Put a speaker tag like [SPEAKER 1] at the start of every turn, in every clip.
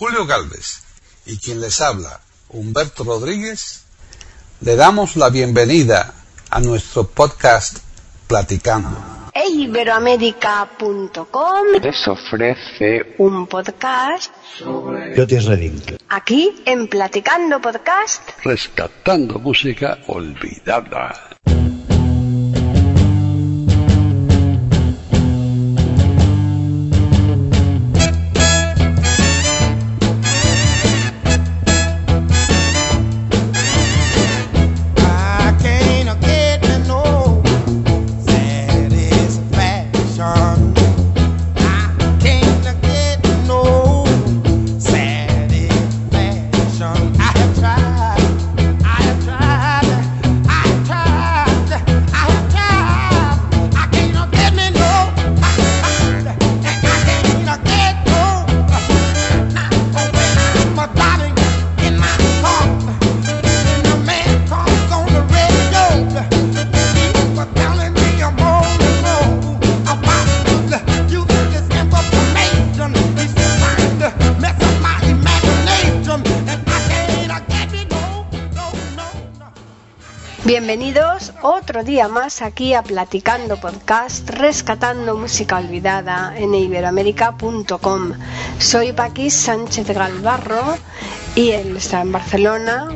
[SPEAKER 1] Julio Galvez y quien les habla, Humberto Rodríguez, le damos la bienvenida a nuestro podcast Platicando.
[SPEAKER 2] Iberoamérica.com
[SPEAKER 3] les ofrece
[SPEAKER 2] un podcast
[SPEAKER 4] Yo te Redding.
[SPEAKER 2] aquí en Platicando Podcast.
[SPEAKER 3] rescatando música olvidada.
[SPEAKER 2] Otro día más aquí a Platicando Podcast, rescatando música olvidada en iberoamérica.com. Soy Paquis Sánchez Galvarro y él está en Barcelona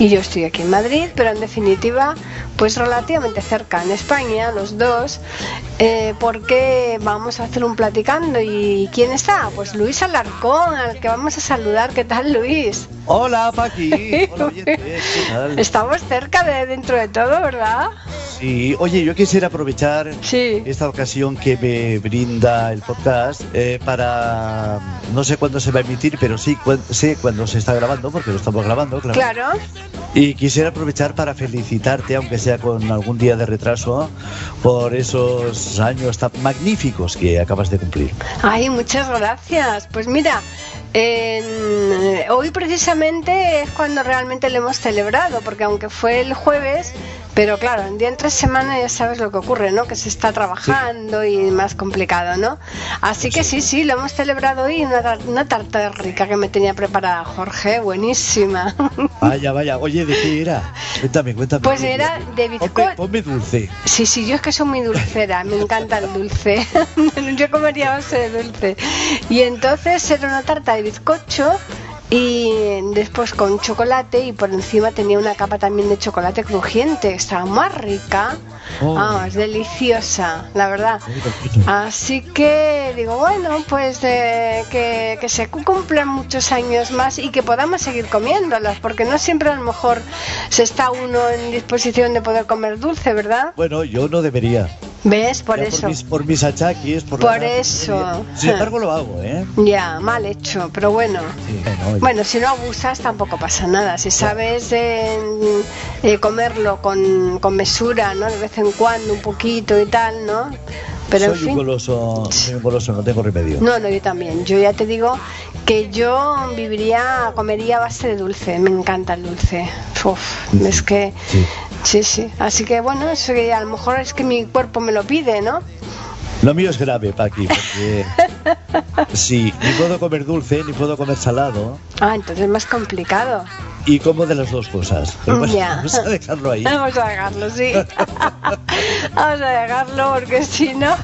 [SPEAKER 2] y yo estoy aquí en Madrid, pero en definitiva, pues relativamente cerca en España, los dos, eh, porque vamos a hacer un platicando. ¿Y quién está? Pues Luis Alarcón, al que vamos a saludar. ¿Qué tal, Luis?
[SPEAKER 4] Hola, Paqui. Hola, oyentes. ¿Qué tal?
[SPEAKER 2] Estamos cerca de dentro de todo, ¿verdad?
[SPEAKER 4] Sí, oye, yo quisiera aprovechar
[SPEAKER 2] Sí.
[SPEAKER 4] esta ocasión que me brinda el podcast eh, para. No sé cuándo se va a emitir, pero sí cuan- sé cuándo se está grabando, porque lo estamos grabando, claro.
[SPEAKER 2] Claro.
[SPEAKER 4] Y quisiera aprovechar para felicitarte, aunque sea con algún día de retraso, por esos años tan magníficos que acabas de cumplir.
[SPEAKER 2] Ay, muchas gracias. Pues mira, en- hoy precisamente es cuando realmente lo hemos celebrado, porque aunque fue el jueves, pero claro, en día entre semana ya sabes lo que ocurre, ¿no? Que se está trabajando y más complicado, ¿no? Así que sí, sí, lo hemos celebrado hoy, una, una tarta rica que me tenía preparada Jorge, buenísima.
[SPEAKER 4] Vaya, vaya. Oye, ¿de qué era? Cuéntame, cuéntame.
[SPEAKER 2] Pues era de bizcocho.
[SPEAKER 4] Ponme dulce.
[SPEAKER 2] Sí, sí, yo es que soy muy dulcera, me encanta el dulce. yo comería base de dulce. Y entonces era una tarta de bizcocho y después con chocolate y por encima tenía una capa también de chocolate crujiente, estaba más rica.
[SPEAKER 4] Oh.
[SPEAKER 2] Vamos, deliciosa, la verdad. Así que digo, bueno, pues eh, que, que se cumplan muchos años más y que podamos seguir comiéndolas, porque no siempre a lo mejor se está uno en disposición de poder comer dulce, ¿verdad?
[SPEAKER 4] Bueno, yo no debería.
[SPEAKER 2] ¿Ves? Por
[SPEAKER 4] Ya
[SPEAKER 2] eso.
[SPEAKER 4] mis, por mis achaques, por,
[SPEAKER 2] Por
[SPEAKER 4] la-
[SPEAKER 2] eso.
[SPEAKER 4] Sin embargo, lo hago, ¿eh?
[SPEAKER 2] Ya, mal hecho, pero bueno.
[SPEAKER 4] Sí, bueno.
[SPEAKER 2] Bueno, si no abusas tampoco pasa nada. Si sabes eh, eh, comerlo con, con mesura, ¿no? De vez en cuando, un poquito y tal, ¿no? Pero
[SPEAKER 4] soy
[SPEAKER 2] en fin.
[SPEAKER 4] un goloso, soy un goloso, no tengo remedio.
[SPEAKER 2] No, no, yo también. Yo ya te digo que yo viviría, comería a base de dulce. Me encanta el dulce. Uf, es que.
[SPEAKER 4] Sí.
[SPEAKER 2] Sí, sí. Así que bueno, eso que a lo mejor es que mi cuerpo me lo pide, ¿no?
[SPEAKER 4] Lo mío es grave, Paqui, porque sí, ni puedo comer dulce, ni pudo comer salado,
[SPEAKER 2] Ah, entonces es más complicado.
[SPEAKER 4] y como de las dos cosas. Pero bueno,
[SPEAKER 2] Ya.
[SPEAKER 4] vamos a dejarlo ahí.
[SPEAKER 2] Vamos a dejarlo, sí. Vamos a dejarlo porque si no.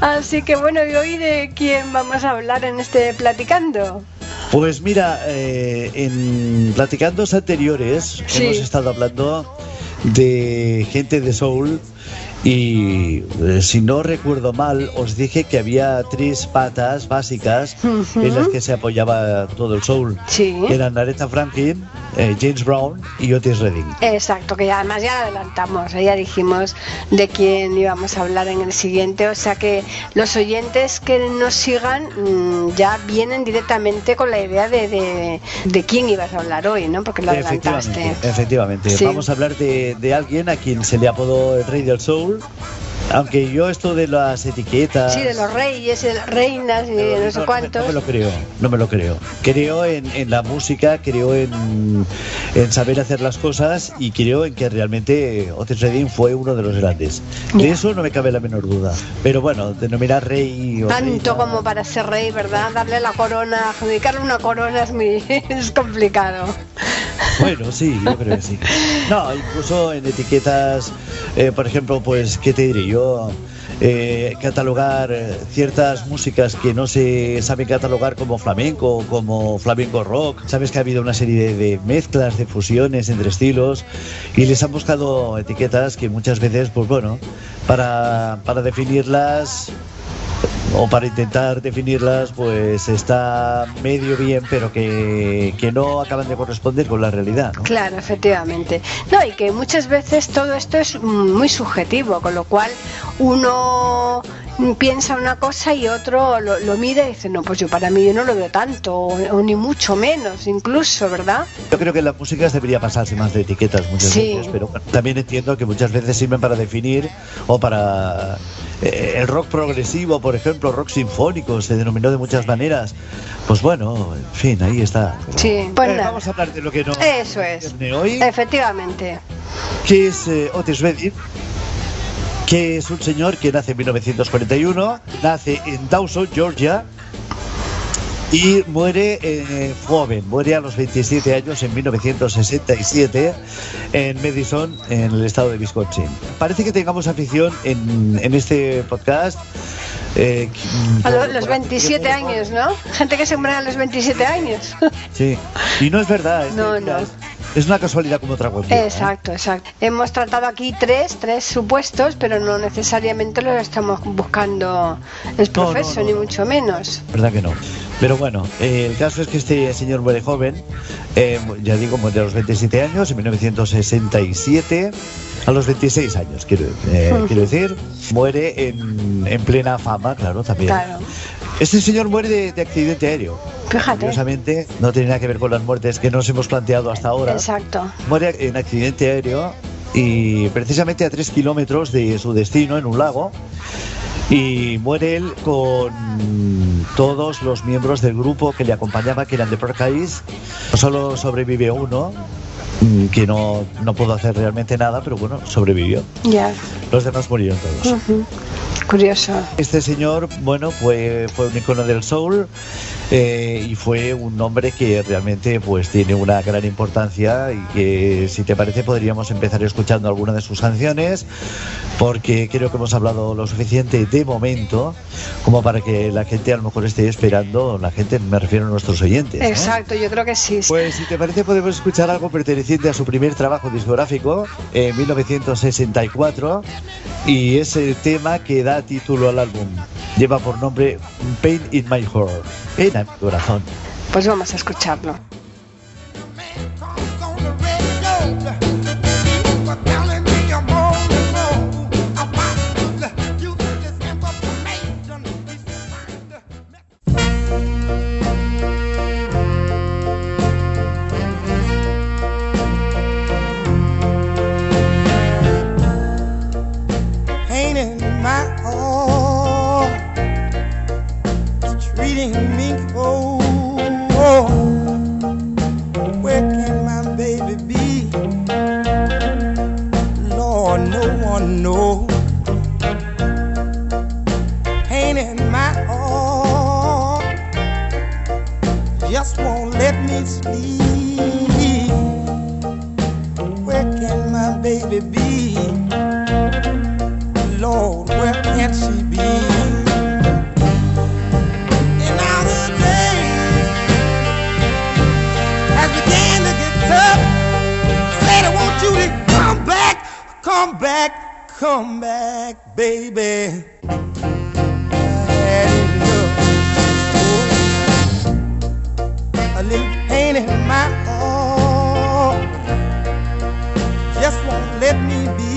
[SPEAKER 2] Así que bueno, ¿y hoy de quién vamos a hablar en este platicando?
[SPEAKER 4] Pues mira, eh, en platicandos anteriores
[SPEAKER 2] Sí.
[SPEAKER 4] hemos estado hablando de gente de soul y eh, si no recuerdo mal os dije que había tres patas básicas en las que se apoyaba todo el soul.
[SPEAKER 2] Sí.
[SPEAKER 4] Eran Aretha Franklin, eh, James Brown y Otis Redding.
[SPEAKER 2] Exacto, que ya, además ya adelantamos, ya dijimos de quién íbamos a hablar en el siguiente, o sea que los oyentes que nos sigan mm, ya vienen directamente con la idea de, de, de quién ibas a hablar hoy, ¿no? Porque lo adelantaste.
[SPEAKER 4] Efectivamente, efectivamente.
[SPEAKER 2] Sí.
[SPEAKER 4] Vamos a hablar de, de alguien a quien se le apodó el rey del soul over. Aunque yo esto de las etiquetas...
[SPEAKER 2] Sí, de los reyes, de las reinas y de no sé
[SPEAKER 4] no,
[SPEAKER 2] cuántos.
[SPEAKER 4] No me lo creo, no me lo creo. Creo en, en la música, creo en, en saber hacer las cosas y creo en que realmente Otis Redding fue uno de los grandes. De eso no me cabe la menor duda. Pero bueno, denominar rey o
[SPEAKER 2] Tanto
[SPEAKER 4] reina-
[SPEAKER 2] como para ser rey, ¿verdad? Darle la corona, adjudicarle una corona es muy es complicado.
[SPEAKER 4] Bueno, sí, yo creo que sí. No, incluso en etiquetas, eh, por ejemplo, pues, ¿qué te diré yo? Eh, catalogar eh, ciertas músicas que no se saben catalogar como flamenco, como flamenco rock. Sabes que ha habido una serie de, de mezclas, de fusiones entre estilos y les han buscado etiquetas que muchas veces, pues bueno, para, para definirlas o para intentar definirlas, pues está medio bien, pero que, que no acaban de corresponder con la realidad.
[SPEAKER 2] Claro, efectivamente. No, y que muchas veces todo esto es muy subjetivo, con lo cual uno piensa una cosa y otro lo, lo mira y dice, no, pues yo para mí yo no lo veo tanto, o, o ni mucho menos, incluso, ¿verdad?
[SPEAKER 4] Yo creo que en las músicas debería pasarse más de etiquetas muchas
[SPEAKER 2] Sí.
[SPEAKER 4] veces, pero también entiendo que muchas veces sirven para definir o para eh, el rock progresivo, por ejemplo, rock sinfónico, se denominó de muchas maneras. Pues bueno, en fin, ahí está.
[SPEAKER 2] Sí, pues
[SPEAKER 4] Eh,
[SPEAKER 2] nada.
[SPEAKER 4] vamos a hablar de lo que no
[SPEAKER 2] Eso es.
[SPEAKER 4] hoy,
[SPEAKER 2] Efectivamente.
[SPEAKER 4] que es eh, Otis Redding, que es un señor que nace en 1941, nace en Dawson, Georgia, y muere eh, joven, muere a los 27 años en 1967 en Madison, en el estado de Wisconsin. Parece que tengamos afición en, en este podcast. eh,
[SPEAKER 2] A
[SPEAKER 4] por-
[SPEAKER 2] los
[SPEAKER 4] por
[SPEAKER 2] 27
[SPEAKER 4] afición,
[SPEAKER 2] años, ¿no? Gente que se muere a los 27 años.
[SPEAKER 4] Sí, y no es verdad. Es,
[SPEAKER 2] No, no.
[SPEAKER 4] Es- una casualidad como otra cualquiera. ¿eh?
[SPEAKER 2] Exacto, exacto. Hemos tratado aquí tres, tres supuestos, pero no necesariamente los estamos buscando el
[SPEAKER 4] no,
[SPEAKER 2] profeso,
[SPEAKER 4] no,
[SPEAKER 2] ni mucho menos.
[SPEAKER 4] ¿Verdad que no? Pero bueno, eh, el caso es que este señor muere joven, eh, ya digo, muere a los 27 años, en 1967, a los 26 años, quiero, eh, quiero decir, muere en, en plena fama, claro, también.
[SPEAKER 2] Claro.
[SPEAKER 4] Este señor muere de, de accidente aéreo.
[SPEAKER 2] Fíjate.
[SPEAKER 4] Curiosamente, no tiene nada que ver con las muertes que nos hemos planteado hasta ahora.
[SPEAKER 2] Exacto.
[SPEAKER 4] Muere en accidente aéreo y precisamente a 3 kilómetros de su destino, en un lago. Y muere él con todos los miembros del grupo que le acompañaba, que eran de Porcais. Solo sobrevive uno, mm, que no, no pudo hacer realmente nada, pero bueno, sobrevivió.
[SPEAKER 2] Ya.
[SPEAKER 4] Los demás murieron todos.
[SPEAKER 2] Ujú. Curioso.
[SPEAKER 4] Este señor, bueno, fue, fue un icono del soul eh, y fue un hombre que realmente pues tiene una gran importancia y que si te parece podríamos empezar escuchando alguna de sus canciones porque creo que hemos hablado lo suficiente de momento como para que la gente a lo mejor esté esperando, la gente me refiero a nuestros oyentes. ¿no?
[SPEAKER 2] Exacto, yo creo que sí.
[SPEAKER 4] Pues si te parece podemos escuchar algo perteneciente a su primer trabajo discográfico en 1964 y es el tema que da título al álbum. Lleva por nombre Pain in My Heart, pena en mi corazón.
[SPEAKER 2] Pues vamos a escucharlo.
[SPEAKER 5] Has began to get tough. Said I want you to come back, come back, come back, baby. I a little pain in my heart just won't let me be.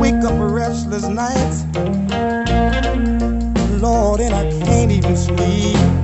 [SPEAKER 5] Wake up restless nights, Lord, and I can't even sleep.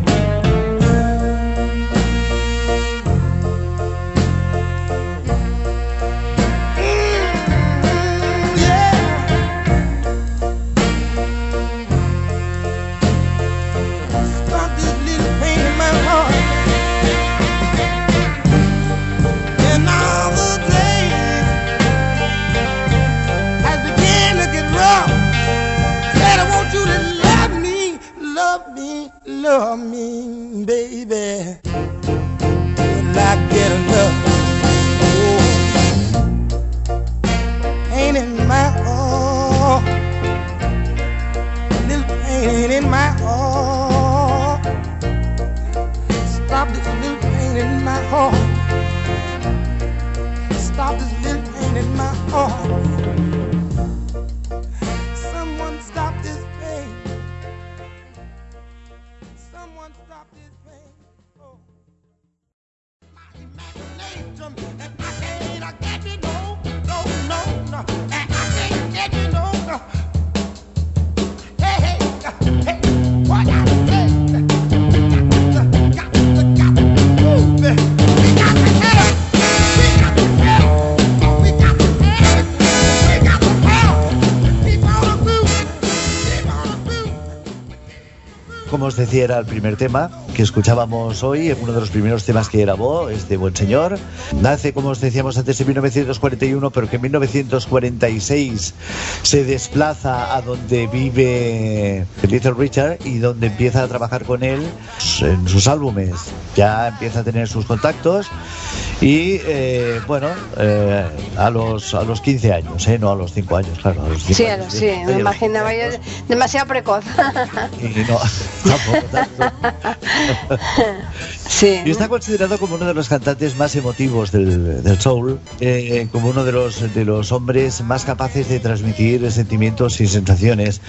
[SPEAKER 4] Como os decía, era el primer tema que escuchábamos hoy, uno de los primeros temas que grabó este buen señor. Nace, como os decíamos antes, en 1941, pero que en 1946 se desplaza a donde vive Little Richard y donde empieza a trabajar con él en sus álbumes. Ya empieza a tener sus contactos y, eh, bueno, eh, a, los, a los 15 años, ¿eh? no a los 5 años, claro. A los 5
[SPEAKER 2] Sí, a
[SPEAKER 4] años,
[SPEAKER 2] sí, me imaginaba yo demasiado precoz.
[SPEAKER 4] Y no, tampoco tanto.
[SPEAKER 2] sí.
[SPEAKER 4] Y está considerado como uno de los cantantes más emotivos del, del soul, eh, como uno de los, de los hombres más capaces de transmitir sentimientos y sensaciones.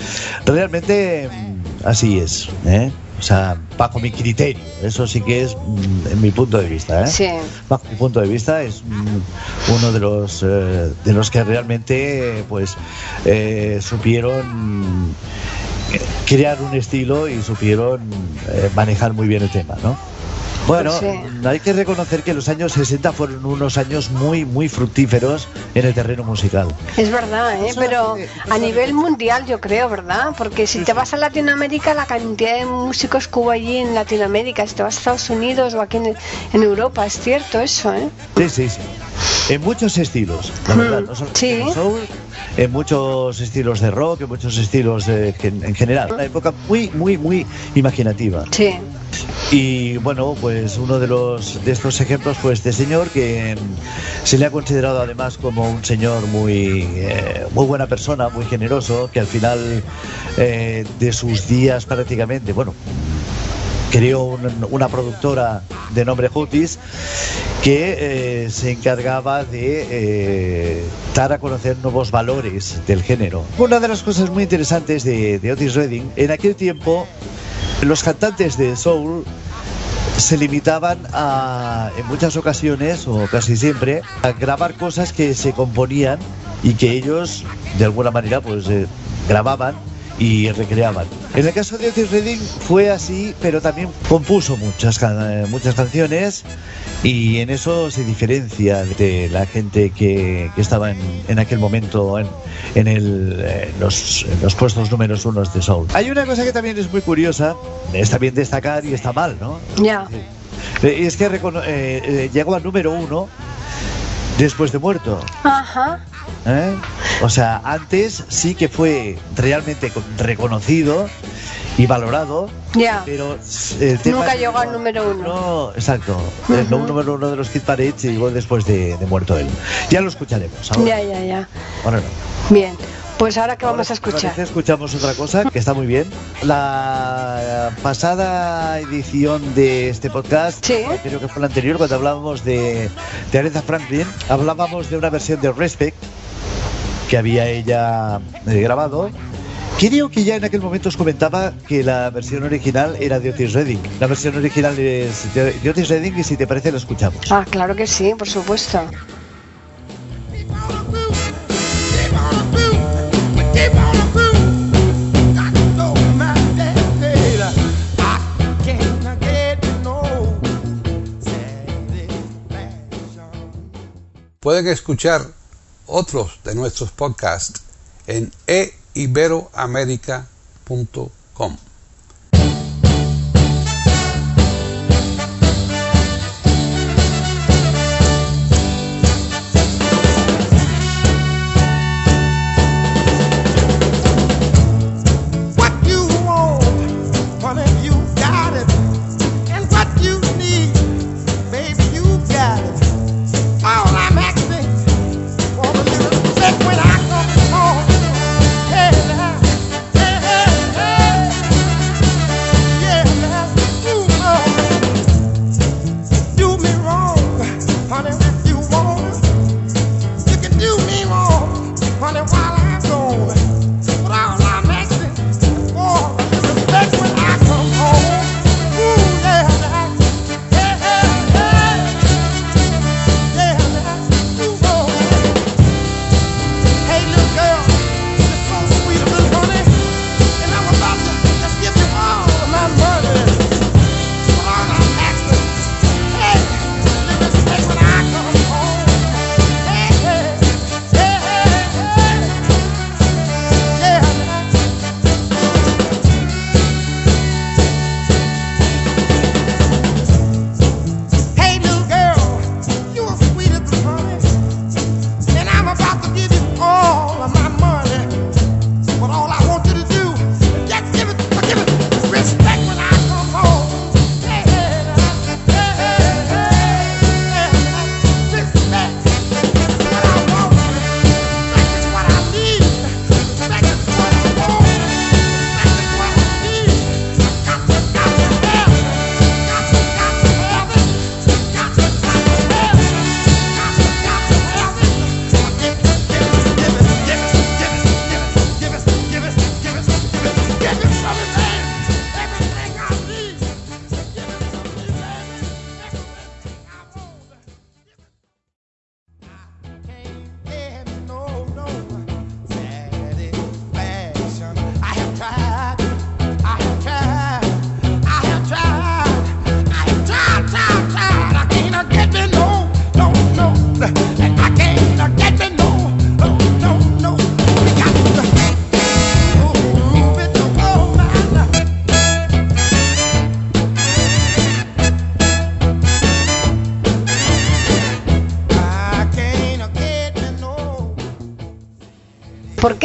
[SPEAKER 4] Realmente mm, así es, ¿eh? O sea, bajo mi criterio, eso sí que es mm, en mi punto de vista, ¿eh?
[SPEAKER 2] Sí.
[SPEAKER 4] Bajo mi punto de vista es mm, uno de los eh, de los que realmente pues eh, supieron crear un estilo y supieron eh, manejar muy bien el tema, ¿no? Bueno,
[SPEAKER 2] Sí.
[SPEAKER 4] hay que reconocer que los años 60 fueron unos años muy, muy fructíferos en el terreno musical.
[SPEAKER 2] Es verdad, ¿eh? Pero a nivel mundial yo creo, ¿verdad? Porque si te vas a Latinoamérica, la cantidad de músicos que hubo allí en Latinoamérica, si te vas a Estados Unidos o aquí en, en Europa, es cierto eso, ¿eh?
[SPEAKER 4] Sí, sí, sí. En muchos estilos, la
[SPEAKER 2] Mm,
[SPEAKER 4] verdad. No solo
[SPEAKER 2] sí.
[SPEAKER 4] en soul, en muchos estilos de rock, en muchos estilos de- en en general. Una época muy, muy, muy imaginativa.
[SPEAKER 2] Sí.
[SPEAKER 4] Y bueno, pues uno de los de estos ejemplos fue este señor que mm, se le ha considerado además como un señor muy eh, muy buena persona, muy generoso, que al final eh, de sus días prácticamente, bueno, creó un- una productora de nombre Hutis que eh, se encargaba de eh, dar a conocer nuevos valores del género. Una de las cosas muy interesantes de, de Otis Redding, en aquel tiempo los cantantes de soul se limitaban a, en muchas ocasiones, o casi siempre, a grabar cosas que se componían y que ellos, de alguna manera, pues eh, grababan y recreaban. En el caso de Otis Redding fue así, pero también compuso muchas, eh, muchas canciones y en eso se diferencia de la gente que, que estaba en, en aquel momento en, en el, eh, los, en los puestos números unos de Soul. Hay una cosa que también es muy curiosa, está bien destacar y está mal, ¿no?
[SPEAKER 2] Ya.
[SPEAKER 4] Eh, Es que eh, eh, llegó al número uno después de muerto.
[SPEAKER 2] Ajá.
[SPEAKER 4] ¿Eh? O sea, antes sí que fue realmente con- reconocido y valorado,
[SPEAKER 2] Ya.
[SPEAKER 4] pero el tema
[SPEAKER 2] Nunca llegó al número uno.
[SPEAKER 4] No, exacto. El
[SPEAKER 2] Ujú.
[SPEAKER 4] número uno de los Hit Parade llegó después de, de muerto él. Ya lo escucharemos. Ahora,
[SPEAKER 2] Ya, ya, ya.
[SPEAKER 4] ahora no.
[SPEAKER 2] Bien. Pues ahora que vamos a
[SPEAKER 4] te parece,
[SPEAKER 2] escuchar.
[SPEAKER 4] escuchamos otra cosa que está muy bien. La pasada edición de este podcast,
[SPEAKER 2] Sí.
[SPEAKER 4] creo que fue la anterior, cuando hablábamos de, de Aretha Franklin, hablábamos de una versión de Respect que había ella eh, grabado. Creo que ya en aquel momento os comentaba que la versión original era de Otis Redding. La versión original es de, Otis Redding y si te parece la escuchamos.
[SPEAKER 2] Ah, claro que sí, por supuesto.
[SPEAKER 1] Pueden escuchar otros de nuestros podcasts en eiberoamerica.com.
[SPEAKER 2] got.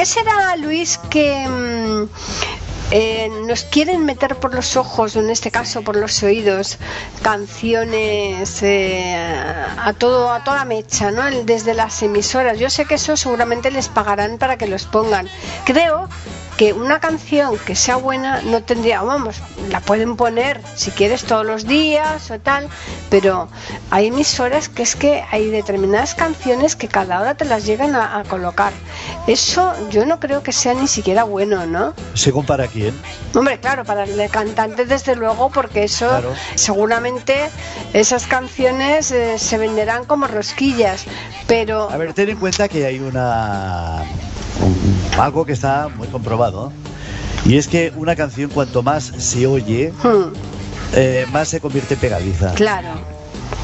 [SPEAKER 2] Qué será, Luis, que mm, eh, nos quieren meter por los ojos, o en este caso por los oídos, canciones eh, a todo a toda mecha, ¿no? Desde las emisoras. Yo sé que eso seguramente les pagarán para que los pongan. Creo que una canción que sea buena no tendría, vamos, la pueden poner si quieres todos los días o tal, pero hay emisoras que es que hay determinadas canciones que cada hora te las llegan a, a colocar. Eso yo no creo que sea ni siquiera bueno, ¿no?
[SPEAKER 4] ¿Según para quién?
[SPEAKER 2] Hombre, claro, para el cantante desde luego, porque eso
[SPEAKER 4] Claro.
[SPEAKER 2] seguramente esas canciones eh, se venderán como rosquillas, pero
[SPEAKER 4] A ver, ten en cuenta que hay una un- algo que está muy comprobado y es que una canción cuanto más se oye,
[SPEAKER 2] hmm,
[SPEAKER 4] eh, más se convierte en pegadiza.
[SPEAKER 2] claro,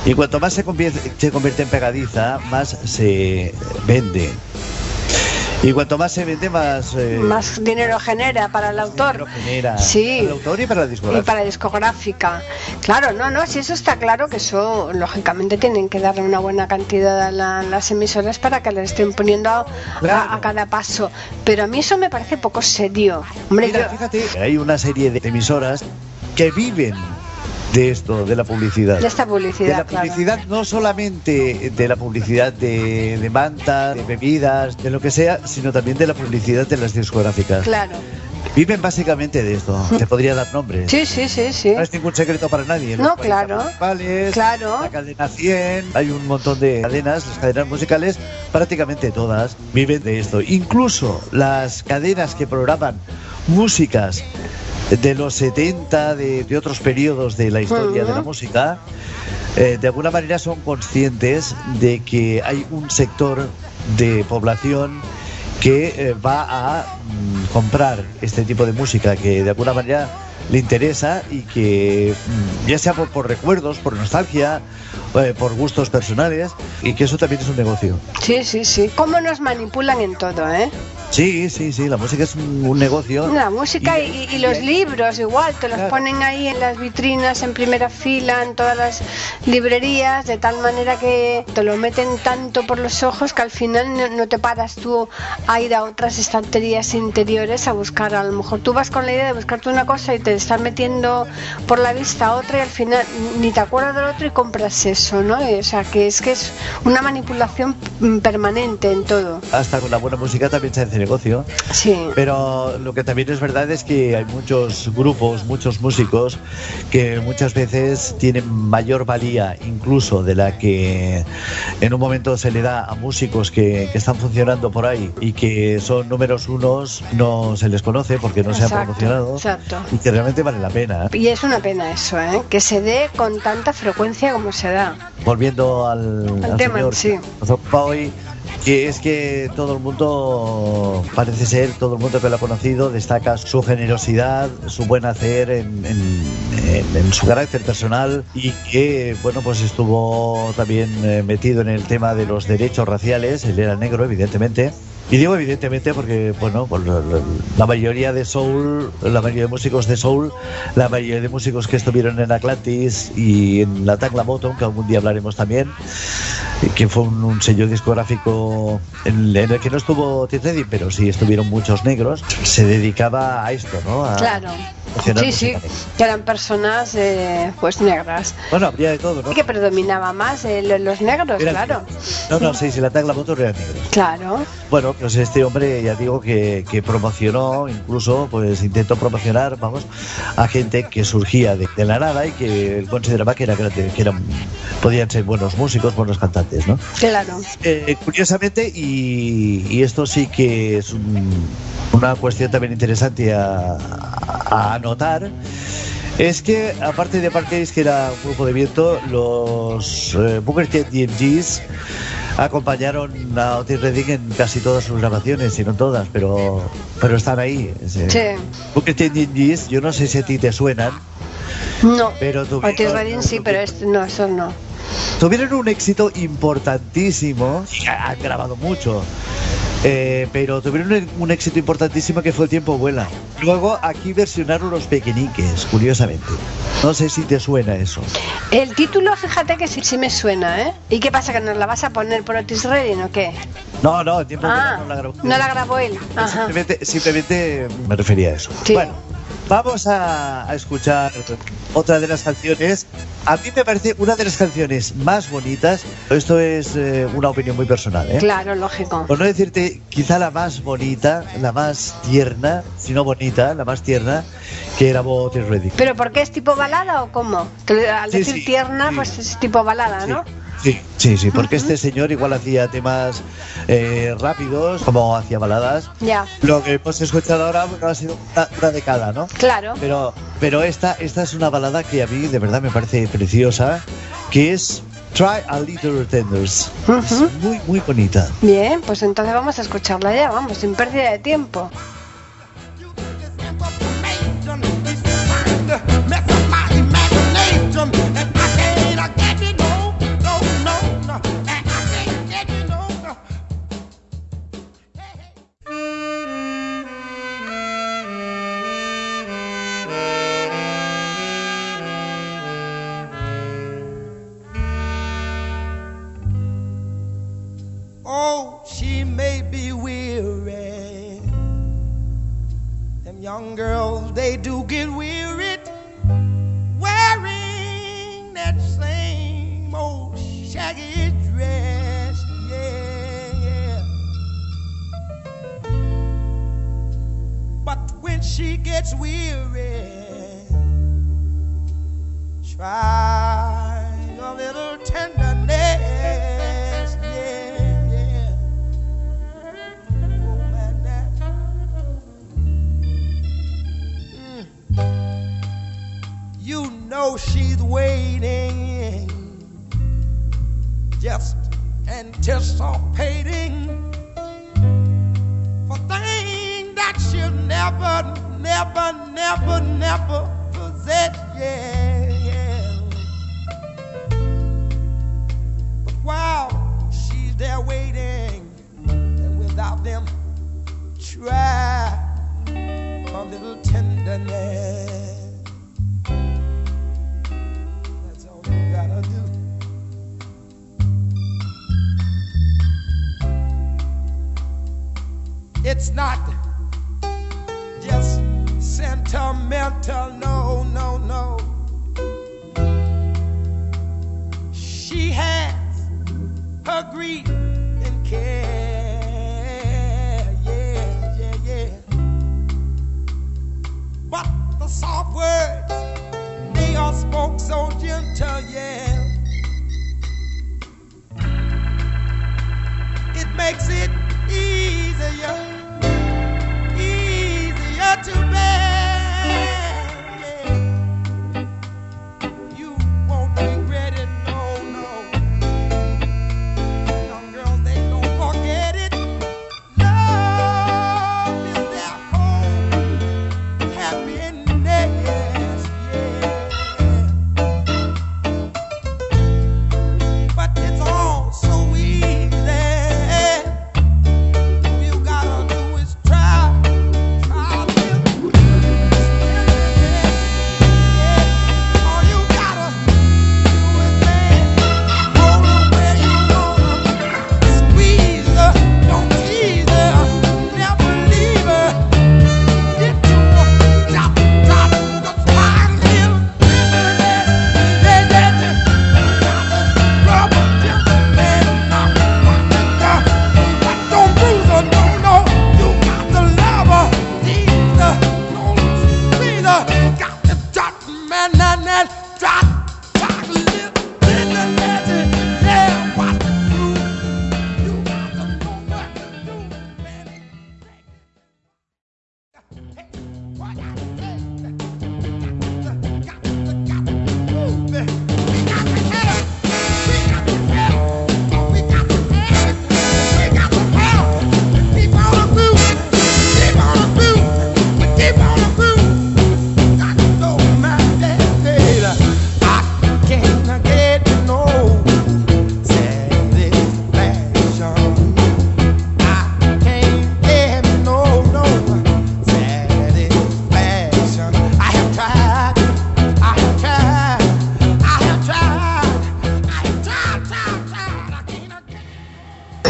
[SPEAKER 4] Y cuanto más se convierte, se convierte en pegadiza, más se vende. Y cuanto más se vende, más... eh,
[SPEAKER 2] más dinero genera para el autor.
[SPEAKER 4] genera
[SPEAKER 2] Sí.
[SPEAKER 4] para el autor y para la
[SPEAKER 2] Y
[SPEAKER 4] discográfica.
[SPEAKER 2] para discográfica. Claro, no, no, si eso está claro que eso, lógicamente, tienen que darle una buena cantidad a la- las emisoras para que le estén poniendo a,
[SPEAKER 4] Claro.
[SPEAKER 2] a- a cada paso. Pero a mí eso me parece poco serio. Hombre,
[SPEAKER 4] Mira,
[SPEAKER 2] yo-
[SPEAKER 4] fíjate, hay una serie de emisoras que viven de esto, de la publicidad.
[SPEAKER 2] de esta publicidad,
[SPEAKER 4] de la
[SPEAKER 2] claro.
[SPEAKER 4] publicidad, no solamente de la publicidad de, de mantas, de bebidas, de lo que sea, sino también de la publicidad de las discográficas.
[SPEAKER 2] Claro.
[SPEAKER 4] Viven básicamente de esto. Te podría dar nombres.
[SPEAKER 2] Sí, sí, sí, sí.
[SPEAKER 4] No es ningún secreto para nadie.
[SPEAKER 2] No,
[SPEAKER 4] Los 40
[SPEAKER 2] claro. Claro.
[SPEAKER 4] La cadena 100. Hay un montón de cadenas, las cadenas musicales, prácticamente todas viven de esto. Incluso las cadenas que programan músicas de los 70, de, de otros periodos de la historia de la música, eh, de alguna manera son conscientes de que hay un sector de población que eh, va a mm, comprar este tipo de música que de alguna manera le interesa y que mm, ya sea por, por recuerdos, por nostalgia, eh, por gustos personales y que eso también es un negocio.
[SPEAKER 2] Sí, sí, sí. ¿Cómo nos manipulan en todo, eh?
[SPEAKER 4] Sí, sí, sí, la música es un, un negocio.
[SPEAKER 2] La música y, y- y los libros igual, te los
[SPEAKER 4] Claro.
[SPEAKER 2] ponen ahí en las vitrinas, en primera fila, en todas las librerías, de tal manera que te lo meten tanto por los ojos que al final no, no te paras tú a ir a otras estanterías interiores a buscar. A lo mejor tú vas con la idea de buscarte una cosa y te estás metiendo por la vista otra y al final ni te acuerdas del otro y compras eso, ¿no? O sea, que es que es una manipulación permanente en todo.
[SPEAKER 4] Hasta con la buena música también se hace negocio.
[SPEAKER 2] Sí.
[SPEAKER 4] Pero lo que también es verdad es que hay muchos grupos, muchos músicos que muchas veces tienen mayor valía incluso de la que en un momento se le da a músicos que, que están funcionando por ahí y que son números unos, no se les conoce porque no se han
[SPEAKER 2] Exacto,
[SPEAKER 4] promocionado
[SPEAKER 2] exacto.
[SPEAKER 4] y que realmente vale la pena.
[SPEAKER 2] Y es una pena eso, ¿eh? que se dé con tanta frecuencia como se da.
[SPEAKER 4] Volviendo al,
[SPEAKER 2] Al
[SPEAKER 4] al
[SPEAKER 2] tema,
[SPEAKER 4] señor
[SPEAKER 2] sí.
[SPEAKER 4] nos ocupa hoy, que es que todo el mundo, parece ser, todo el mundo que lo ha conocido, destaca su generosidad, su buen hacer en, su carácter personal y que, bueno, pues estuvo también eh, metido en el tema de los derechos raciales, él era negro, evidentemente. Y digo evidentemente porque, bueno, la, mayoría de soul, la mayoría de músicos de soul, la mayoría de músicos que estuvieron en Atlantis y en la Tacla Motown, que algún día hablaremos también, que fue un, sello discográfico en, en el que no estuvo Redding, pero sí estuvieron muchos negros, se dedicaba a esto, ¿no?
[SPEAKER 2] Claro. Sí, sí, que eran personas eh, pues negras.
[SPEAKER 4] Bueno, habría de todo, ¿no?
[SPEAKER 2] Y que predominaba más eh, lo- los negros, claro.
[SPEAKER 4] No, no, sí, sí, la Tacla Motown eran negros.
[SPEAKER 2] Claro.
[SPEAKER 4] Bueno, pues este hombre, ya digo, que, que promocionó, incluso, pues intentó promocionar, vamos, a gente que surgía de, de la nada y que él consideraba que, era, que eran, podían ser buenos músicos, buenos cantantes, ¿no?
[SPEAKER 2] Claro.
[SPEAKER 4] Eh, curiosamente, y, y esto sí que es un- una cuestión también interesante a, a anotar, es que aparte de Parkes, que era un grupo de viento, los eh, Booker T DMGs acompañaron a Otis Redding en casi todas sus grabaciones, si no todas, pero, pero están ahí. Sí. Booker T DMGs, yo no sé si a ti te suenan,
[SPEAKER 2] No.
[SPEAKER 4] pero tuvieron-
[SPEAKER 2] Otis Redding sí, pero este, no, eso no.
[SPEAKER 4] Tuvieron un éxito importantísimo, han grabado mucho, eh, pero tuvieron un, un éxito importantísimo que fue El tiempo vuela. Luego aquí versionaron Los Pequeñiques, curiosamente. No sé si te suena eso.
[SPEAKER 2] El título, fíjate que sí, sí me suena, ¿eh? ¿Y qué pasa, que nos la vas a poner por Otis Redding o qué?
[SPEAKER 4] No, no, en tiempo
[SPEAKER 2] Ah,
[SPEAKER 4] no la grabó.
[SPEAKER 2] no la grabó él. Ajá.
[SPEAKER 4] Simplemente, simplemente me refería a eso.
[SPEAKER 2] Sí.
[SPEAKER 4] Bueno, vamos a, a escuchar otra de las canciones. A mí me parece una de las canciones más bonitas. Esto es eh, una opinión muy personal, ¿eh?
[SPEAKER 2] Claro, lógico.
[SPEAKER 4] Por no decirte quizá la más bonita, la más tierna, si no bonita, la más tierna que grabó Otis Redding.
[SPEAKER 2] ¿Pero por qué es tipo balada o cómo? Al decir
[SPEAKER 4] sí,
[SPEAKER 2] tierna,
[SPEAKER 4] sí.
[SPEAKER 2] pues es tipo balada. ¿no?
[SPEAKER 4] Sí, sí, sí, porque este señor igual hacía temas eh, rápidos, como hacía baladas.
[SPEAKER 2] Ya,
[SPEAKER 4] Lo que hemos escuchado ahora bueno, ha sido una, una de cada, ¿no?
[SPEAKER 2] claro.
[SPEAKER 4] Pero, pero esta, esta es una balada que a mí de verdad me parece preciosa, que es Try a Little Tenders. Es
[SPEAKER 2] Ujú.
[SPEAKER 4] muy, muy bonita.
[SPEAKER 2] Bien, pues entonces vamos a escucharla ya, vamos, sin pérdida de tiempo.
[SPEAKER 5] Mess up my imagination, she's waiting, just anticipating for things that she'll never, never, never, never possess. Yeah, yeah. But while she's there waiting, and without them, try a little tenderness. It's not just sentimental, no, no, no. She has her grief and care, yeah, yeah, yeah. But the soft words, they are spoke so gentle, yeah. It makes it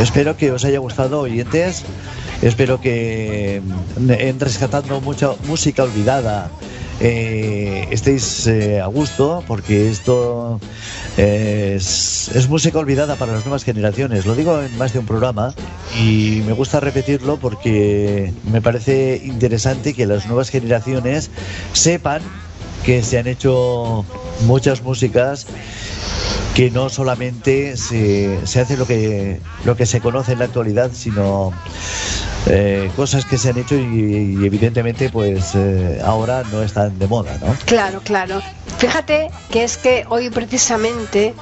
[SPEAKER 4] Espero que os haya gustado, oyentes. Espero que mm, en rescatando mucha música olvidada eh, estéis eh, a gusto, porque esto eh, es, es música olvidada para las nuevas generaciones. Lo digo en más de un programa y me gusta repetirlo porque me parece interesante que las nuevas generaciones sepan que se han hecho muchas músicas que no solamente se, se hace lo que lo que se conoce en la actualidad, sino eh, cosas que se han hecho y, evidentemente pues eh, ahora no están de moda, ¿no?
[SPEAKER 2] Claro, claro. Fíjate que es que hoy precisamente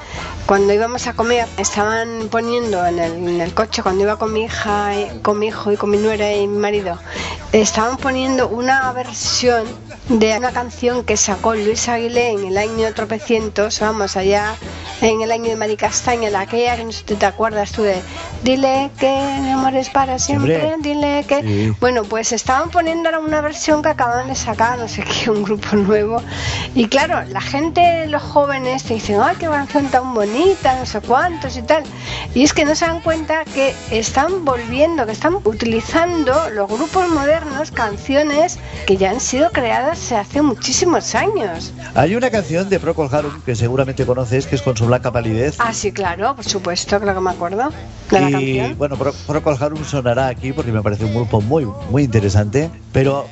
[SPEAKER 2] cuando íbamos a comer estaban poniendo en el, en el coche cuando iba con mi hija, y- con mi hijo y con mi nuera y mi marido estaban poniendo una versión de una canción que sacó Luis Aguilé en el año tropecientos, vamos allá en el año de Mari Castaña, la aquella que no sé si te acuerdas tú de dile que mi amor es para siempre, dile que
[SPEAKER 4] Sí.
[SPEAKER 2] bueno, pues estaban poniendo ahora una versión que acaban de sacar, no sé qué, un grupo nuevo. Y claro, la gente, los jóvenes, te dicen, ¡ay, qué canción tan bonita! No sé cuántos y tal. Y es que no se dan cuenta que están volviendo, que están utilizando los grupos modernos canciones que ya han sido creadas hace muchísimos años.
[SPEAKER 4] Hay una canción de Procol Harum que seguramente conoces, que es con su blanca palidez.
[SPEAKER 2] Ah, sí, claro, por supuesto, creo que me acuerdo de la
[SPEAKER 4] y
[SPEAKER 2] canción.
[SPEAKER 4] bueno, Pro- Procol Harum sonará aquí porque me parece un grupo muy, muy interesante. Pero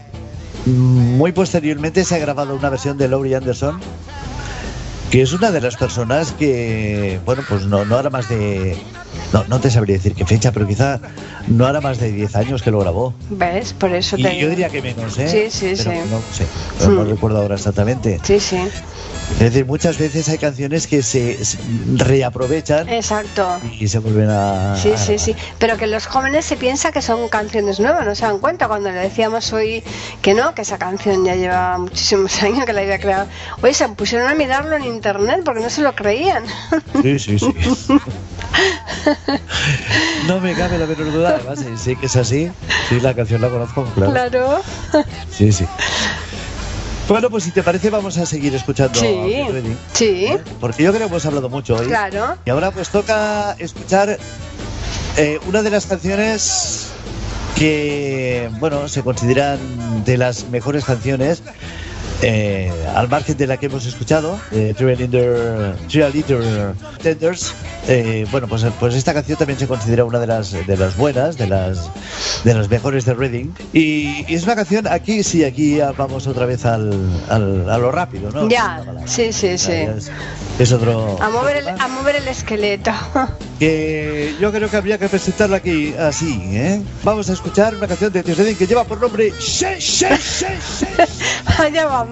[SPEAKER 4] muy posteriormente se ha grabado una versión de Laurie Anderson, que es una de las personas que, bueno, pues no, no hará más de. No, no te sabría decir qué fecha, pero quizá no hará más de 10 años que lo grabó.
[SPEAKER 2] ¿Ves? Por eso
[SPEAKER 4] Y
[SPEAKER 2] te
[SPEAKER 4] yo diría que menos, ¿eh?
[SPEAKER 2] Sí, sí,
[SPEAKER 4] Pero
[SPEAKER 2] sí.
[SPEAKER 4] No sé, no
[SPEAKER 2] Hmm.
[SPEAKER 4] recuerdo ahora exactamente.
[SPEAKER 2] Sí, sí,
[SPEAKER 4] Es decir, muchas veces hay canciones que se, reaprovechan
[SPEAKER 2] exacto.
[SPEAKER 4] y se vuelven a.
[SPEAKER 2] Sí, sí, sí. Pero que los jóvenes se piensan que son canciones nuevas, no se dan cuenta cuando le decíamos hoy que no, que esa canción ya lleva muchísimos años que la había creado. Hoy se pusieron a mirarlo en internet porque no se lo creían.
[SPEAKER 4] Sí, sí, sí. no me cabe la menor duda, además, sí, sí que es así. Sí, la canción la conozco, claro.
[SPEAKER 2] claro.
[SPEAKER 4] Sí, sí. Bueno, pues si te parece, vamos a seguir escuchando a
[SPEAKER 2] Sí,
[SPEAKER 4] Redding,
[SPEAKER 2] sí,
[SPEAKER 4] ¿eh? Porque yo creo que hemos hablado mucho hoy.
[SPEAKER 2] claro.
[SPEAKER 4] Y ahora pues toca escuchar eh, una de las canciones que, bueno, se consideran de las mejores canciones eh, al margen de la que hemos escuchado, eh, Cheerleader Tenders. eh, bueno, pues, pues esta canción también se considera una de las de las buenas, de las de las mejores de Reading. Y, y es una canción, aquí sí, aquí vamos otra vez al, al- a lo rápido, ¿no?
[SPEAKER 2] Ya, sí, sí, sí.
[SPEAKER 4] Es, es otro.
[SPEAKER 2] A mover el, a mover el esqueleto.
[SPEAKER 4] que yo creo que habría que presentarla aquí así, ¿eh? Vamos a escuchar una canción de Otis Redding que lleva por nombre She, She, She, She.
[SPEAKER 2] Allá vamos.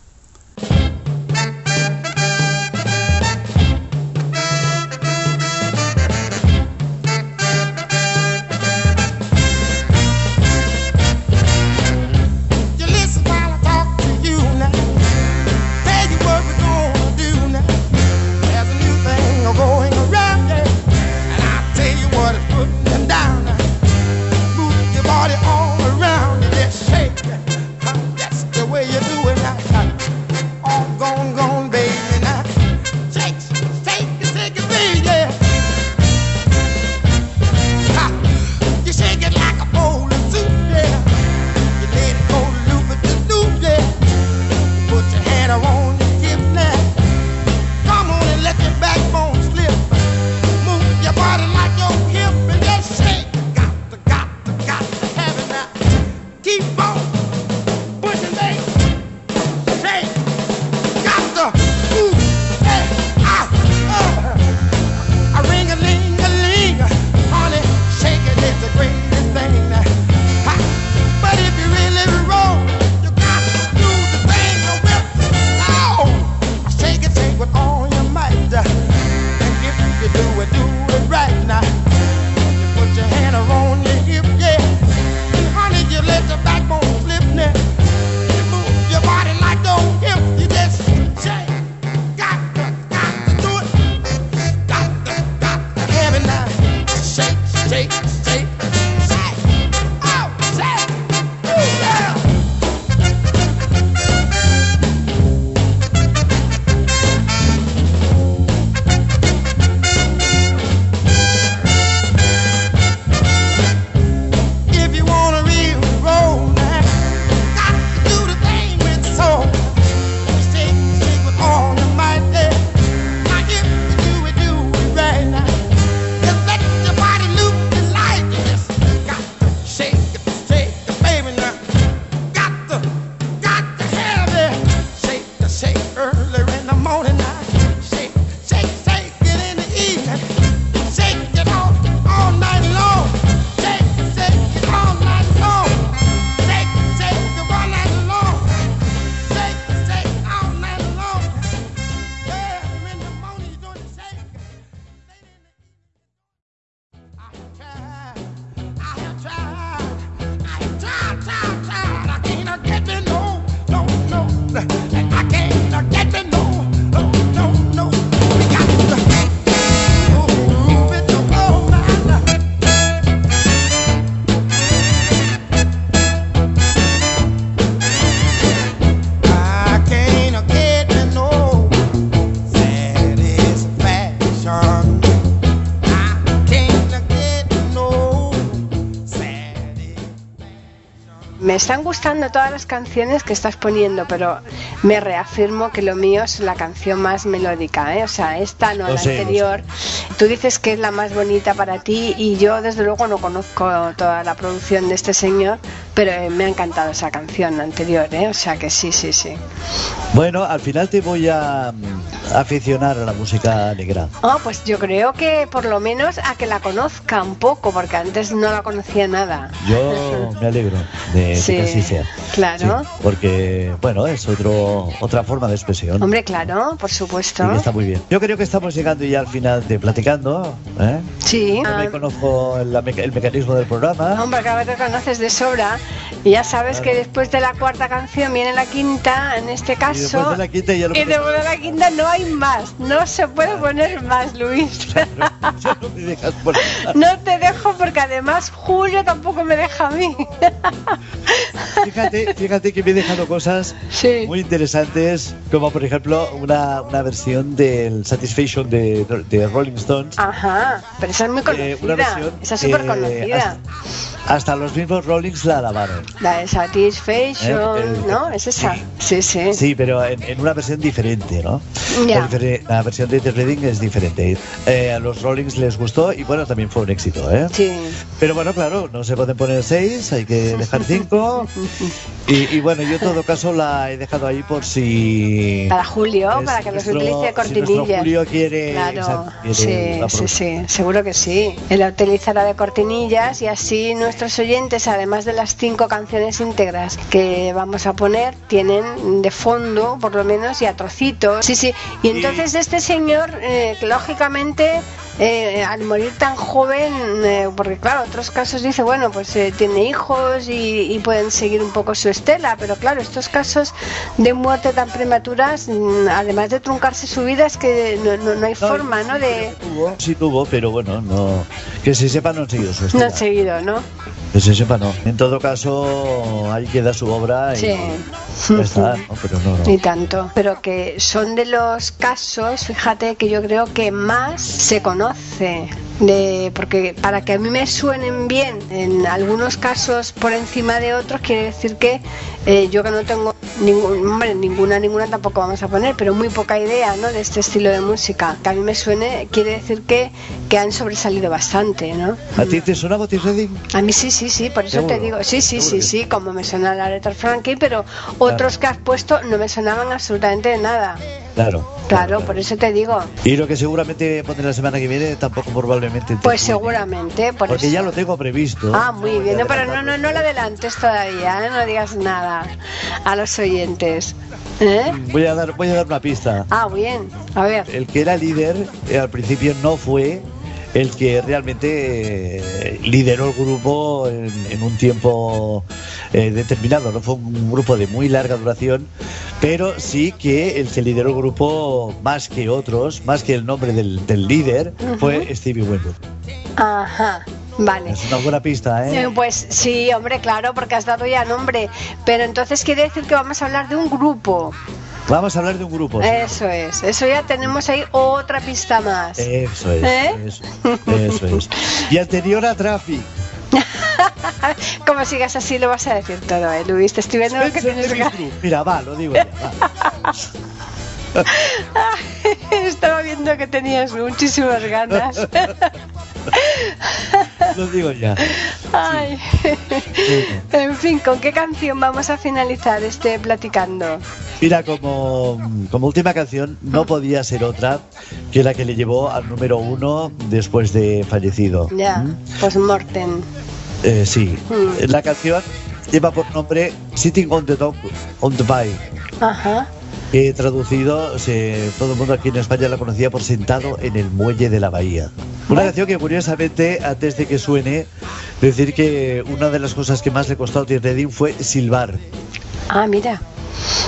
[SPEAKER 2] Me están gustando todas las canciones que estás poniendo, pero me reafirmo que lo mío es la canción más melódica, ¿eh? O sea, esta no, la
[SPEAKER 4] sé,
[SPEAKER 2] anterior. Tú dices que es la más bonita para ti y yo desde luego no conozco toda la producción de este señor, pero eh, me ha encantado esa canción anterior, ¿eh? O sea que sí, sí, sí.
[SPEAKER 4] Bueno, al final te voy a aficionar a la música negra.
[SPEAKER 2] Oh, pues yo creo que por lo menos a que la conozca un poco, porque antes no la conocía nada.
[SPEAKER 4] Yo me alegro de,
[SPEAKER 2] Sí,
[SPEAKER 4] que así sea.
[SPEAKER 2] claro.
[SPEAKER 4] Sí, porque, bueno, es otro, otra forma de expresión.
[SPEAKER 2] Hombre, claro, por supuesto.
[SPEAKER 4] Está muy bien. Yo creo que estamos llegando ya al final de platicando. ¿eh?
[SPEAKER 2] Sí.
[SPEAKER 4] Yo me conozco el, el mecanismo del programa.
[SPEAKER 2] Hombre, cada vez te conoces de sobra y ya sabes que después de la cuarta canción viene la quinta, en este
[SPEAKER 4] Y después
[SPEAKER 2] caso.
[SPEAKER 4] de la quinta ya lo
[SPEAKER 2] y después de la quinta no hay más, no se puede poner más, Luis.
[SPEAKER 4] No me dejas por-
[SPEAKER 2] No te dejo porque además Julio tampoco me deja a mí.
[SPEAKER 4] Fíjate, fíjate que me he dejado cosas
[SPEAKER 2] Sí.
[SPEAKER 4] muy interesantes, como por ejemplo una, una versión del Satisfaction de, de Rolling Stones.
[SPEAKER 2] Ajá, pero esa es muy
[SPEAKER 4] Eh, una
[SPEAKER 2] conocida.
[SPEAKER 4] versión
[SPEAKER 2] Esa es súper conocida.
[SPEAKER 4] Hasta, hasta los mismos Rollings la alabaron.
[SPEAKER 2] La de Satisfaction,
[SPEAKER 4] Eh, eh,
[SPEAKER 2] ¿no? Es esa. Sí, sí.
[SPEAKER 4] Sí, pero en, en una versión diferente, ¿no?
[SPEAKER 2] Ya.
[SPEAKER 4] La, versión de The Reading es diferente. Eh, a los Rollings les gustó y bueno, también fue un éxito, ¿eh?
[SPEAKER 2] Sí.
[SPEAKER 4] Pero bueno, claro, no se pueden poner seis, hay que dejar cinco. Y, y bueno, yo en todo caso la he dejado ahí por si.
[SPEAKER 2] Para Julio,
[SPEAKER 4] es
[SPEAKER 2] para que
[SPEAKER 4] nuestro-
[SPEAKER 2] utilice de
[SPEAKER 4] si
[SPEAKER 2] cortinilla.
[SPEAKER 4] Julio quiere.
[SPEAKER 2] Claro,
[SPEAKER 4] exacto, quiere
[SPEAKER 2] sí, sí, sí, seguro que sí. Él la utilizará de cortinillas y así nuestros oyentes, además de las cinco canciones íntegras que vamos a poner, tienen de fondo, por lo menos, y a trocitos. Sí, sí. Y entonces este señor, eh, lógicamente, eh, al morir tan joven, eh, porque claro, otros casos dice, bueno, pues eh, tiene hijos y, y pueden seguir un poco su estela, pero claro, estos casos de muerte tan prematuras, mm, además de truncarse su vida, es que no, no- no hay
[SPEAKER 4] No,
[SPEAKER 2] forma, ¿no? De,
[SPEAKER 4] Tuvo, sí tuvo, pero bueno, no. Que se sepa, no han seguido su
[SPEAKER 2] no
[SPEAKER 4] estela.
[SPEAKER 2] han seguido, ¿no?
[SPEAKER 4] Que se sepa, no. En todo caso, ahí queda su obra y
[SPEAKER 2] Sí.
[SPEAKER 4] ya está, ¿no? Pero no, no.
[SPEAKER 2] Ni tanto. Pero que son de los casos, fíjate, que yo creo que más se conoce. De, porque para que a mí me suenen bien en algunos casos por encima de otros quiere decir que eh, yo que no tengo ningún hombre ninguna ninguna tampoco vamos a poner pero muy poca idea ¿no? de este estilo de música que a mí me suene quiere decir que, que han sobresalido bastante ¿no?
[SPEAKER 4] ¿A ti te suena Otis Redding?
[SPEAKER 2] A mí sí, sí, sí, por eso
[SPEAKER 4] Seguro,
[SPEAKER 2] te digo, sí, sí,
[SPEAKER 4] seguro
[SPEAKER 2] sí, sí, como me suena la letra Frankie, pero otros que has puesto no me sonaban absolutamente de nada.
[SPEAKER 4] Claro.
[SPEAKER 2] Claro, por eso te digo.
[SPEAKER 4] Y lo que seguramente pondré la semana que viene tampoco probablemente. te
[SPEAKER 2] Pues seguramente, por
[SPEAKER 4] Porque
[SPEAKER 2] eso.
[SPEAKER 4] ya lo tengo previsto.
[SPEAKER 2] Ah, muy
[SPEAKER 4] voy
[SPEAKER 2] bien, no, pero no, no, no lo adelantes todavía, ¿eh? no digas nada a los oyentes. ¿Eh?
[SPEAKER 4] Voy a dar, voy a dar una pista.
[SPEAKER 2] Ah, bien, a ver.
[SPEAKER 4] El que era líder eh, al principio no fue el que realmente eh, lideró el grupo en, en un tiempo eh, determinado. No fue un grupo de muy larga duración, pero sí que el que lideró el grupo más que otros, más que el nombre del, del líder, fue Stevie Wonder.
[SPEAKER 2] Ajá, vale.
[SPEAKER 4] Es una buena pista. Eh,
[SPEAKER 2] Pues sí, hombre, claro, porque has dado ya nombre. Pero entonces quiere decir que vamos a hablar de un grupo.
[SPEAKER 4] Vamos a hablar de un grupo. sí.
[SPEAKER 2] Eso es, eso ya tenemos ahí otra pista más.
[SPEAKER 4] Eso es,
[SPEAKER 2] ¿Eh?
[SPEAKER 4] eso, eso es. Y anterior a Traffic.
[SPEAKER 2] Como sigas así lo vas a decir todo, ¿eh, Luis? Te estoy viendo que
[SPEAKER 4] Spencer
[SPEAKER 2] tienes.
[SPEAKER 4] Mira, va, lo digo ya. va.
[SPEAKER 2] Estaba viendo que tenías muchísimas ganas.
[SPEAKER 4] Lo digo ya.
[SPEAKER 2] Ay. En fin, ¿con qué canción vamos a finalizar este platicando?
[SPEAKER 4] Mira, como, como última canción, no podía ser otra que la que le llevó al número uno después de fallecido.
[SPEAKER 2] Ya,
[SPEAKER 4] ¿Mm?
[SPEAKER 2] pues Morten.
[SPEAKER 4] Eh, sí.
[SPEAKER 2] Mm.
[SPEAKER 4] La canción lleva por nombre Sitting on the Dock on the Bay.
[SPEAKER 2] Ajá.
[SPEAKER 4] Que traducido, se- todo el mundo aquí en España la conocía por Sentado en el Muelle de la Bahía. Una canción que curiosamente, antes de que suene, decir que una de las cosas que más le costó a Otis Redding fue silbar.
[SPEAKER 2] Ah, mira.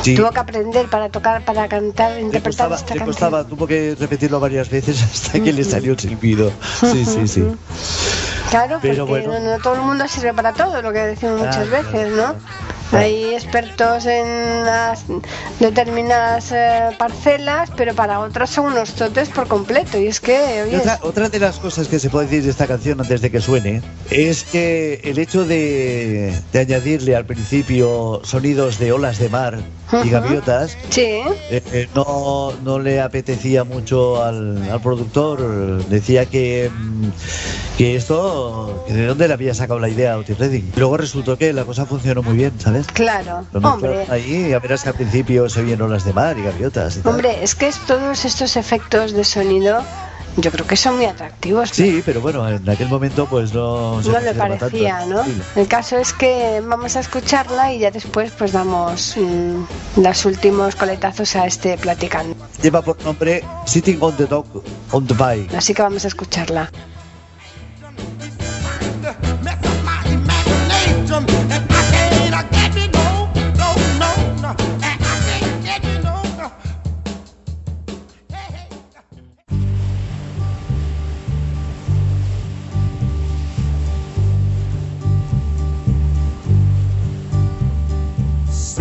[SPEAKER 4] Sí.
[SPEAKER 2] Tuvo que aprender para tocar, para cantar,
[SPEAKER 4] Le
[SPEAKER 2] interpretar
[SPEAKER 4] costaba,
[SPEAKER 2] esta
[SPEAKER 4] le
[SPEAKER 2] canción.
[SPEAKER 4] costaba, tuvo que repetirlo varias veces hasta que le salió el silbido. Sí, sí, sí.
[SPEAKER 2] Claro,
[SPEAKER 4] Pero
[SPEAKER 2] porque
[SPEAKER 4] bueno.
[SPEAKER 2] no, no todo el mundo sirve para todo, lo que decimos muchas
[SPEAKER 4] Claro,
[SPEAKER 2] veces, ¿no?
[SPEAKER 4] claro.
[SPEAKER 2] Hay expertos en las determinadas eh, parcelas, pero para otros son unos totes por completo. Y es que, oye,
[SPEAKER 4] Otra, otra de las cosas que se puede decir de esta canción antes de que suene es que el hecho de, de añadirle al principio sonidos de olas de mar y gaviotas
[SPEAKER 2] sí,
[SPEAKER 4] eh, eh, no, no le apetecía mucho al, al productor. Decía que, mm, que esto, que de dónde le había sacado la idea a Otis Redding. Luego resultó que la cosa funcionó muy bien, ¿sabes?
[SPEAKER 2] Claro.
[SPEAKER 4] Lo mezclaron
[SPEAKER 2] Hombre,
[SPEAKER 4] ahí, ya verás que al principio se oyen olas de mar y gaviotas. Y tal.
[SPEAKER 2] hombre, es que todos estos efectos de sonido, yo creo que son muy atractivos.
[SPEAKER 4] Sí, pero bueno, en aquel momento pues no se
[SPEAKER 2] no le parecía,
[SPEAKER 4] tanto.
[SPEAKER 2] ¿no?
[SPEAKER 4] Sí.
[SPEAKER 2] El caso es que vamos a escucharla y ya después pues damos mm, los últimos coletazos a este platicando.
[SPEAKER 4] Lleva por nombre Sitting on the Dock on the Bay.
[SPEAKER 2] Así que vamos a escucharla.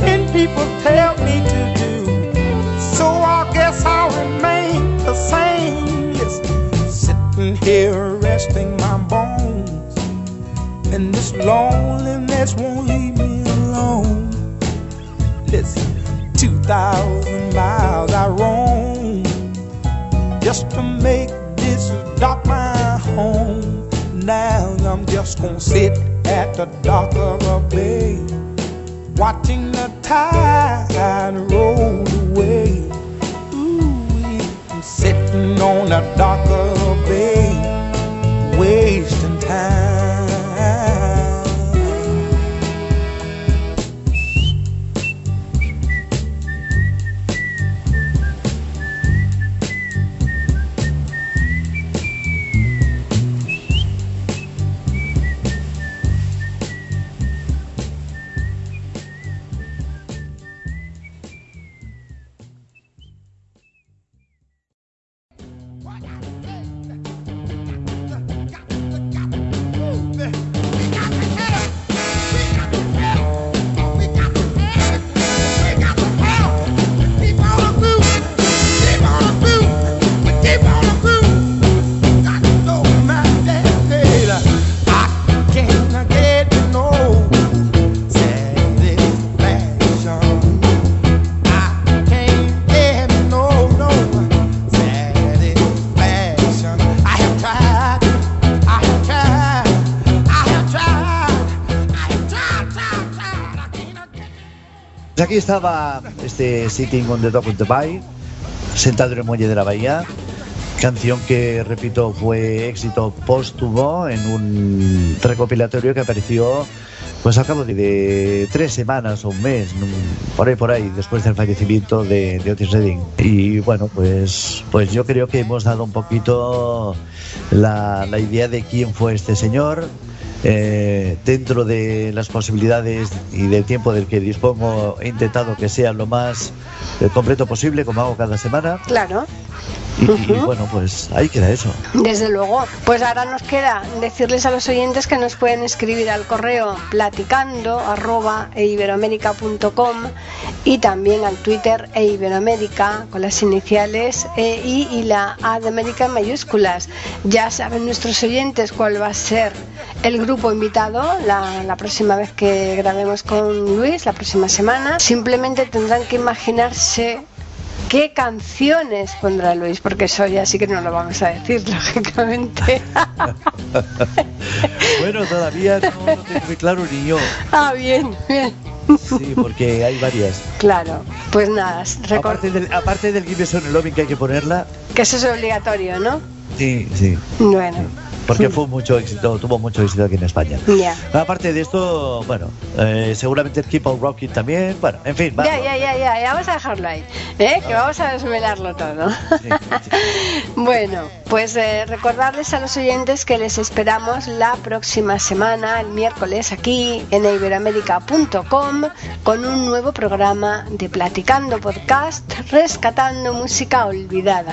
[SPEAKER 5] Ten people tell me to do. So I guess I'll remain the same. Yes, sitting here resting my bones. And this loneliness won't leave me alone. Listen, 2,000 miles I roam just to make this dock my home. Now I'm just gonna sit at the dock of the bay, watching tide roll away. Ooh, I'm sitting on a darker bay, wasting time.
[SPEAKER 4] Aquí estaba este Sitting on the Dock of the Bay, sentado en el muelle de la bahía, canción que, repito, fue éxito póstumo en un recopilatorio que apareció pues al cabo de, de tres semanas o un mes, por ahí por ahí, después del fallecimiento de, de Otis Redding. Y bueno, pues, pues yo creo que hemos dado un poquito la, la idea de quién fue este señor, eh, dentro de las posibilidades y del tiempo del que dispongo, he intentado que sea lo más eh, completo posible, como hago cada semana.
[SPEAKER 2] Claro.
[SPEAKER 4] Y, bueno, pues ahí queda eso.
[SPEAKER 2] Desde luego. Pues ahora nos queda decirles a los oyentes que nos pueden escribir al correo platicando arroba eiberoamerica.com y también al Twitter e Iberoamérica con las iniciales EI y la A de América en mayúsculas. Ya saben nuestros oyentes cuál va a ser el grupo invitado la, la próxima vez que grabemos con Luis, la próxima semana. Simplemente tendrán que imaginarse ¿Qué canciones pondrá Luis? Porque eso ya sí que no lo vamos a decir, lógicamente.
[SPEAKER 4] Bueno, todavía no lo tengo muy claro ni yo.
[SPEAKER 2] ah, bien, bien.
[SPEAKER 4] Sí, porque hay varias.
[SPEAKER 2] Claro, pues nada,
[SPEAKER 4] Aparte del, aparte del Give Loving que hay que ponerla,
[SPEAKER 2] que eso es obligatorio, ¿no?
[SPEAKER 4] sí, sí.
[SPEAKER 2] Bueno,
[SPEAKER 4] Porque fue mucho éxito, tuvo mucho éxito aquí en España. Aparte de esto, bueno, eh, seguramente el Keep on Rocking también. Bueno, en fin,
[SPEAKER 2] Ya,
[SPEAKER 4] vamos.
[SPEAKER 2] ya, ya, ya, ya vamos a dejarlo ahí, ¿eh? que vamos a desvelarlo todo.
[SPEAKER 4] Sí, sí.
[SPEAKER 2] Bueno, pues eh, recordarles a los oyentes que les esperamos la próxima semana, el miércoles, aquí en iberoamérica.com, con un nuevo programa de Platicando Podcast, rescatando música olvidada.